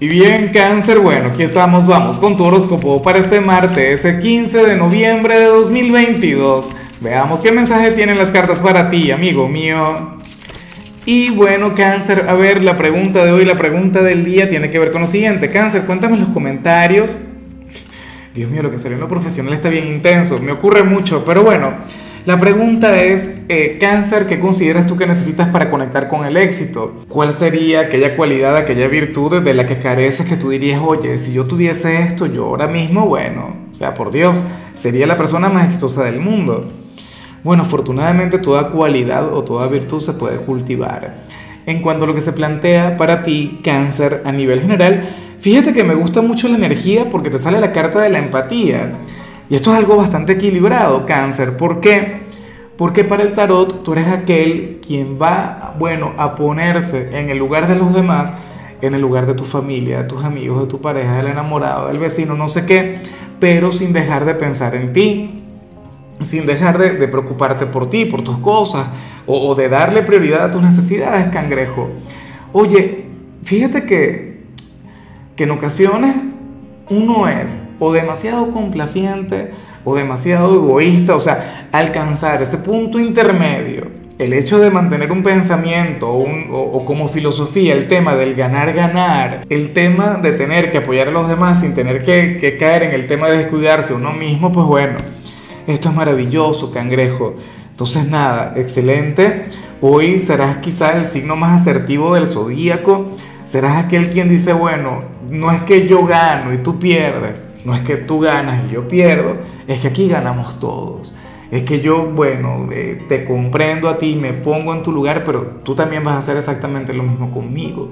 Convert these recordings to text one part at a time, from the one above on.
Y bien, cáncer, bueno, aquí estamos, vamos con tu horóscopo para este martes, ese 15 de noviembre de 2022. Veamos qué mensaje tienen las cartas para ti, amigo mío. Y bueno, cáncer, a ver, la pregunta de hoy, la pregunta del día tiene que ver con lo siguiente. Cáncer, cuéntame en los comentarios. Dios mío, lo que salió en lo profesional está bien intenso, me ocurre mucho, pero bueno. La pregunta es, eh, cáncer, ¿qué consideras tú que necesitas para conectar con el éxito? ¿Cuál sería aquella cualidad, aquella virtud de la que careces que tú dirías, oye, si yo tuviese esto, yo ahora mismo, bueno, o sea, por Dios, sería la persona más exitosa del mundo? Bueno, afortunadamente toda cualidad o toda virtud se puede cultivar. En cuanto a lo que se plantea para ti, cáncer, a nivel general, fíjate que me gusta mucho la energía porque te sale la carta de la empatía. Y esto es algo bastante equilibrado, cáncer. ¿Por qué? Porque para el tarot tú eres aquel quien va, bueno, a ponerse en el lugar de los demás, en el lugar de tu familia, de tus amigos, de tu pareja, del enamorado, del vecino, no sé qué, pero sin dejar de pensar en ti, sin dejar de, preocuparte por ti, por tus cosas, o, o de darle prioridad a tus necesidades, cangrejo. Oye, fíjate que, que en ocasiones uno es o demasiado complaciente o demasiado egoísta, o sea, alcanzar ese punto intermedio, el hecho de mantener un pensamiento o, como filosofía el tema del ganar-ganar, el tema de tener que apoyar a los demás sin tener que, que caer en el tema de descuidarse uno mismo, pues bueno, esto es maravilloso, cangrejo. Entonces nada, excelente. Hoy serás quizás el signo más asertivo del zodíaco serás aquel quien dice, bueno, no es que yo gano y tú pierdes, no es que tú ganas y yo pierdo, es que aquí ganamos todos. Es que yo, bueno, eh, te comprendo a ti, me pongo en tu lugar, pero tú también vas a hacer exactamente lo mismo conmigo.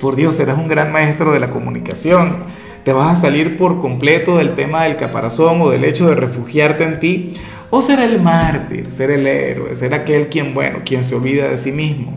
Por Dios, serás un gran maestro de la comunicación. Te vas a salir por completo del tema del caparazón o del hecho de refugiarte en ti. O ser el mártir, ser el héroe, ser aquel quien, bueno, quien se olvida de sí mismo.